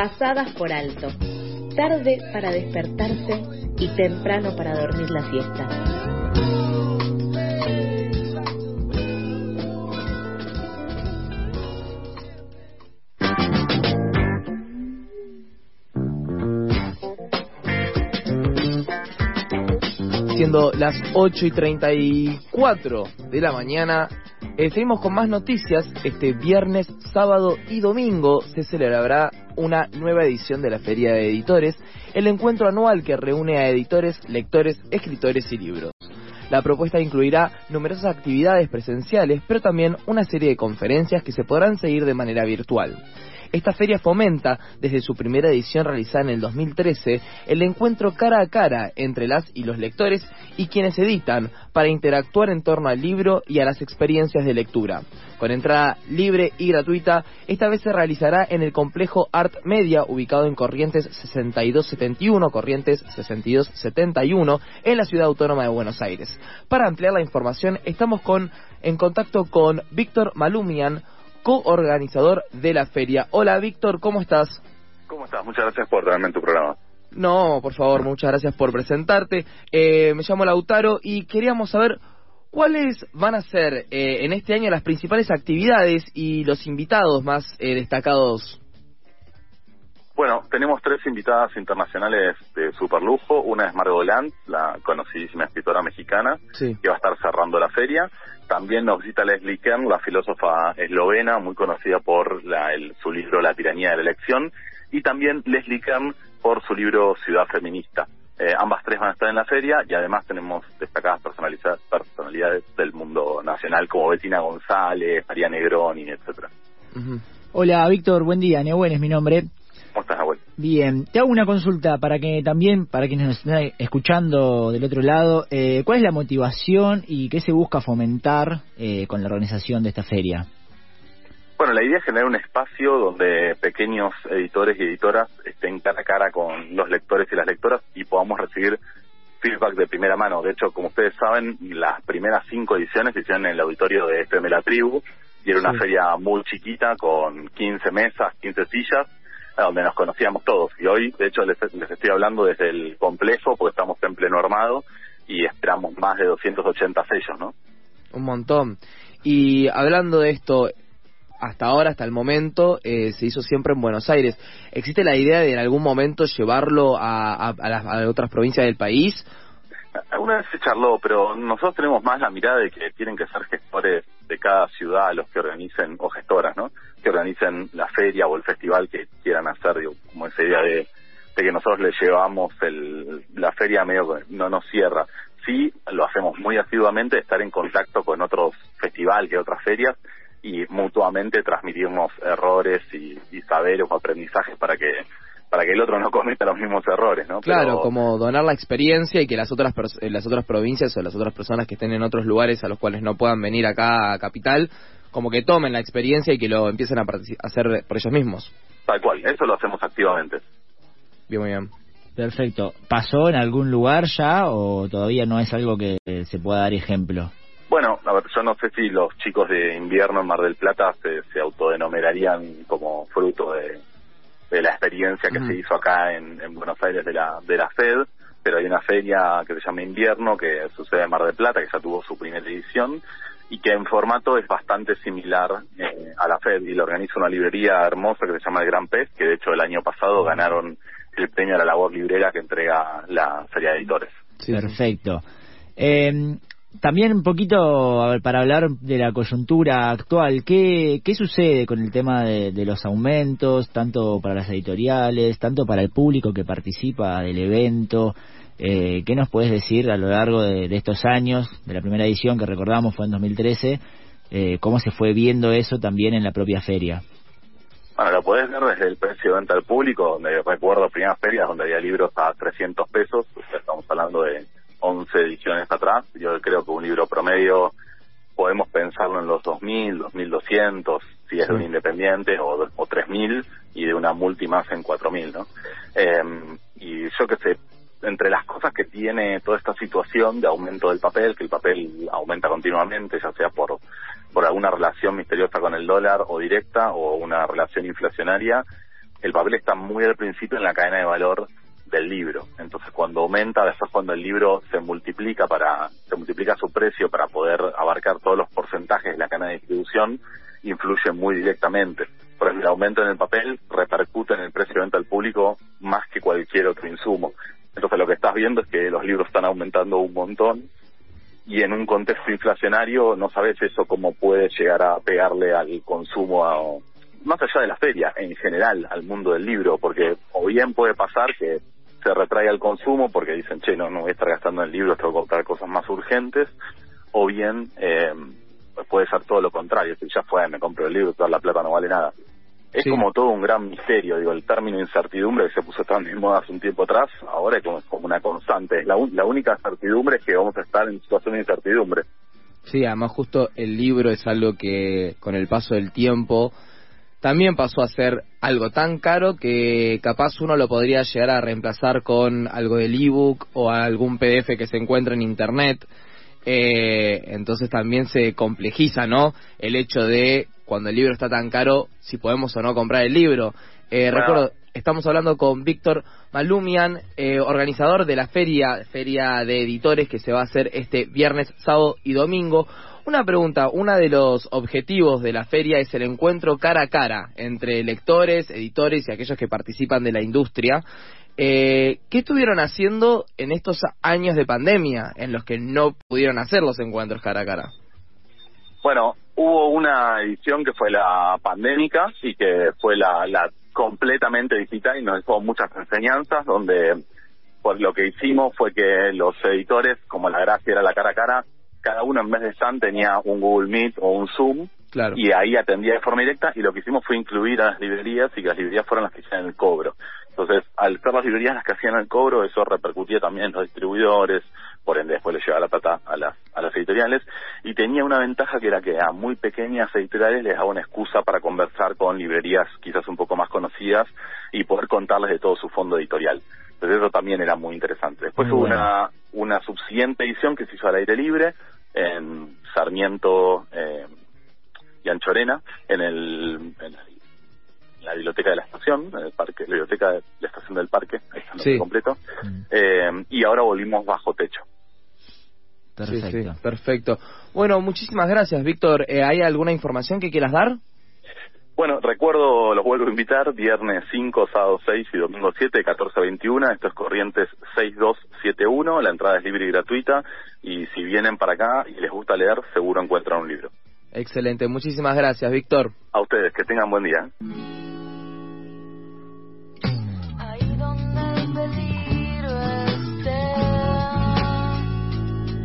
pasadas por alto, tarde para despertarse y temprano para dormir la siesta. siendo las 8 y 34 de la mañana. Eh, seguimos con más noticias. Este viernes, sábado y domingo se celebrará una nueva edición de la Feria de Editores, el encuentro anual que reúne a editores, lectores, escritores y libros. La propuesta incluirá numerosas actividades presenciales, pero también una serie de conferencias que se podrán seguir de manera virtual. Esta feria fomenta, desde su primera edición realizada en el 2013, el encuentro cara a cara entre las y los lectores y quienes editan para interactuar en torno al libro y a las experiencias de lectura. Con entrada libre y gratuita, esta vez se realizará en el complejo Art Media, ubicado en Corrientes 6271, Corrientes 6271, en la ciudad autónoma de Buenos Aires. Para ampliar la información, estamos con, en contacto con Víctor Malumian, coorganizador de la feria. Hola Víctor, ¿cómo estás? ¿Cómo estás? Muchas gracias por tenerme en tu programa. No, por favor, muchas gracias por presentarte. Eh, me llamo Lautaro y queríamos saber cuáles van a ser eh, en este año las principales actividades y los invitados más eh, destacados. Bueno, tenemos tres invitadas internacionales de super lujo. Una es Margot Land, la conocidísima escritora mexicana, Sí. que va a estar cerrando la feria. También nos visita Leslie Kern, la filósofa eslovena, muy conocida por la- el- su libro La tiranía de la elección. Y también Leslie Kern por su libro Ciudad Feminista. Eh, ambas tres van a estar en la feria y además tenemos destacadas personalidades del mundo nacional como Bettina González, María Negroni, etcétera. Hola Víctor, buen día, Nehuen es mi nombre. ¿Cómo estás? Bien, te hago una consulta para que también, para quienes nos están escuchando del otro lado, eh, ¿cuál es la motivación y qué se busca fomentar eh, con la organización de esta feria? Bueno, la idea es generar un espacio donde pequeños editores y editoras estén cara a cara con los lectores y las lectoras y podamos recibir feedback de primera mano. De hecho, como ustedes saben, las primeras cinco ediciones se hicieron en el auditorio de FM La Tribu y era una Sí. feria muy chiquita con 15 mesas, 15 sillas, donde nos conocíamos todos. Y hoy, de hecho, les, les estoy hablando desde el complejo porque estamos en pleno armado y esperamos más de 280 sellos, ¿no? Un montón. Y hablando de esto, hasta ahora, hasta el momento, eh, se hizo siempre en Buenos Aires. ¿Existe la idea de en algún momento llevarlo a, a, a las a otras provincias del país? Alguna vez se charló, pero nosotros tenemos más la mirada de que tienen que ser gestores de cada ciudad los que organicen, o gestoras, ¿no? Que organicen la feria o el festival que quieran hacer, digo, como esa idea de, de que nosotros le llevamos el, la feria medio que no nos cierra. Sí, lo hacemos muy asiduamente, estar en contacto con otros festivales y otras ferias y mutuamente transmitirnos errores y, y saberes o aprendizajes para que para que el otro no cometa los mismos errores, ¿no? Claro, Pero- como donar la experiencia y que las otras eh, las otras provincias o las otras personas que estén en otros lugares a los cuales no puedan venir acá a capital, como que tomen la experiencia y que lo empiecen a hacer por ellos mismos. Tal cual, eso lo hacemos activamente. Bien, muy bien. Perfecto. ¿Pasó en algún lugar ya o todavía no es algo que eh, se pueda dar ejemplo? Bueno, a ver, yo no sé si los chicos de invierno en Mar del Plata se, se autodenominarían como fruto de, de la experiencia que se hizo acá en, en Buenos Aires de la, de la FED, pero hay una feria que se llama Invierno que sucede en Mar del Plata, que ya tuvo su primera edición y que en formato es bastante similar eh, a la FED y lo organiza una librería hermosa que se llama El Gran Pez, que de hecho el año pasado ganaron el premio a la labor librera que entrega la Feria de Editores. Perfecto. Eh, también un poquito a ver, para hablar de la coyuntura actual, ¿qué, qué sucede con el tema de los aumentos, tanto para las editoriales, tanto para el público que participa del evento? Eh, ¿Qué nos puedes decir a lo largo de, de estos años, de la primera edición que recordamos fue en 2013, eh, cómo se fue viendo eso también en la propia feria? Bueno, lo podés ver desde el precio de venta al público, donde recuerdo primeras ferias donde había libros a 300 pesos, estamos hablando de 11 ediciones atrás. Yo creo que un libro promedio podemos pensarlo en los 2.000, 2.200, si es de un independiente, o, o 3.000, y de una multi más en 4.000, ¿no? Eh, y yo que sé, entre las cosas que tiene toda esta situación de aumento del papel, que el papel aumenta continuamente, ya sea por, por alguna relación misteriosa con el dólar o directa o una relación inflacionaria, el papel está muy al principio en la cadena de valor del libro. Entonces cuando aumenta, después cuando el libro se multiplica para, se multiplica su precio para poder abarcar todos los porcentajes de la cadena de distribución, influye muy directamente. Por ejemplo, el aumento en el papel repercute en el precio de venta al público más que cualquier otro insumo. Entonces lo que estás viendo es que los libros están aumentando un montón y en un contexto inflacionario no sabes eso cómo puede llegar a pegarle al consumo a, más allá de la feria, en general al mundo del libro, porque o bien puede pasar que se retraiga el consumo porque dicen, che, no, no voy a estar gastando en libros, tengo que comprar cosas más urgentes, o bien eh, puede ser todo lo contrario, si ya fue, me compro el libro, toda la plata no vale nada. Es como todo un gran misterio, digo, el término incertidumbre que se puso tan de moda hace un tiempo atrás, ahora es como, como una constante. La, la única certidumbre es que vamos a estar en situación de incertidumbre. Sí, además justo el libro es algo que con el paso del tiempo también pasó a ser algo tan caro que capaz uno lo podría llegar a reemplazar con algo del ebook o algún PDF que se encuentra en internet. Eh, entonces también se complejiza, ¿no? El hecho de cuando el libro está tan caro, si podemos o no comprar el libro. Eh, Recuerdo, estamos hablando con Víctor Malumian, eh, organizador de la feria, feria de editores que se va a hacer este viernes, sábado y domingo. Una pregunta, uno de los objetivos de la feria es el encuentro cara a cara entre lectores, editores y aquellos que participan de la industria. Eh, ¿Qué estuvieron haciendo en estos años de pandemia en los que no pudieron hacer los encuentros cara a cara? Bueno, hubo una edición que fue la pandémica y que fue la, la completamente digital y nos dejó muchas enseñanzas donde pues lo que hicimos fue que los editores, como la gracia era la cara a cara, cada uno en vez de stand tenía un Google Meet o un Zoom y ahí atendía de forma directa y lo que hicimos fue incluir a las librerías y que las librerías fueran las que hicieran el cobro. Entonces, al ser las librerías las que hacían el cobro, eso repercutía también en los distribuidores, por ende después le llevaba la plata a las, a las editoriales y tenía una ventaja que era que a muy pequeñas editoriales les daba una excusa para conversar con librerías quizás un poco más conocidas y poder contarles de todo su fondo editorial. Entonces eso también era muy interesante. Después hubo una, una subsiguiente edición que se hizo al aire libre en Sarmiento eh, y Anchorena, en, el, en la biblioteca de la estación, en el parque, la biblioteca de la estación del parque, ahí está sí. completo, mm. eh, y ahora volvimos bajo techo. Perfecto. perfecto. Bueno, muchísimas gracias, Víctor. Eh, ¿Hay alguna información que quieras dar? Bueno, recuerdo, los vuelvo a invitar, viernes 5, sábado 6 y domingo 7, 14 a 21, esto es Corrientes 6271, la entrada es libre y gratuita, y si vienen para acá y les gusta leer, seguro encuentran un libro. Excelente, muchísimas gracias, Víctor. A ustedes, que tengan buen día.